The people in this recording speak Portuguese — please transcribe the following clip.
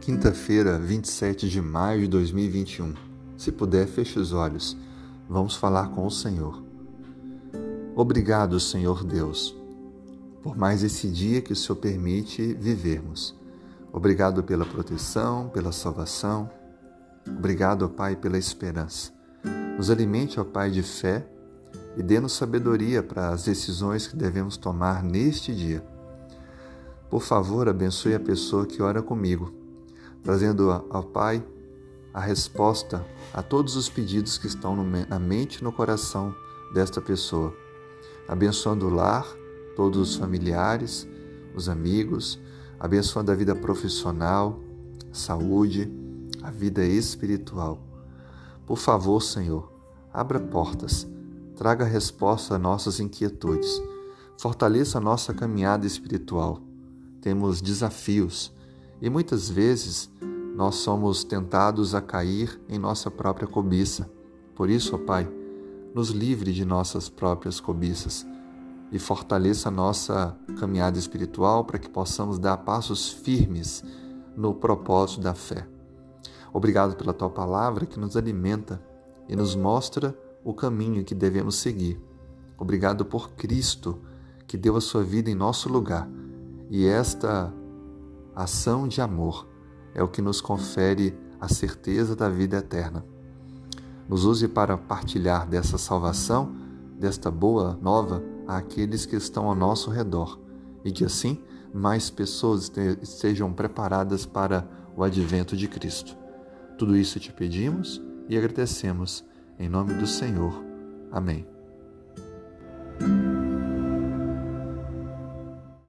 Quinta-feira, 27 de maio de 2021. Se puder, feche os olhos. Vamos falar com o Senhor. Obrigado, Senhor Deus, por mais esse dia que o Senhor permite vivermos. Obrigado pela proteção, pela salvação. Obrigado, ó Pai, pela esperança. Nos alimente, ó Pai, de fé e dê-nos sabedoria para as decisões que devemos tomar neste dia. Por favor, abençoe a pessoa que ora comigo trazendo ao Pai a resposta a todos os pedidos que estão na mente e no coração desta pessoa, abençoando o lar, todos os familiares, os amigos, abençoando a vida profissional, saúde, a vida espiritual. Por favor, Senhor, abra portas, traga resposta a nossas inquietudes, fortaleça a nossa caminhada espiritual. Temos desafios e muitas vezes nós somos tentados a cair em nossa própria cobiça. Por isso, ó Pai, nos livre de nossas próprias cobiças e fortaleça a nossa caminhada espiritual para que possamos dar passos firmes no propósito da fé. Obrigado pela tua palavra que nos alimenta e nos mostra o caminho que devemos seguir. Obrigado por Cristo que deu a sua vida em nosso lugar. E esta ação de amor é o que nos confere a certeza da vida eterna. Nos use para partilhar dessa salvação, desta boa nova, àqueles que estão ao nosso redor e que assim mais pessoas estejam preparadas para o advento de Cristo. Tudo isso te pedimos e agradecemos. Em nome do Senhor. Amém.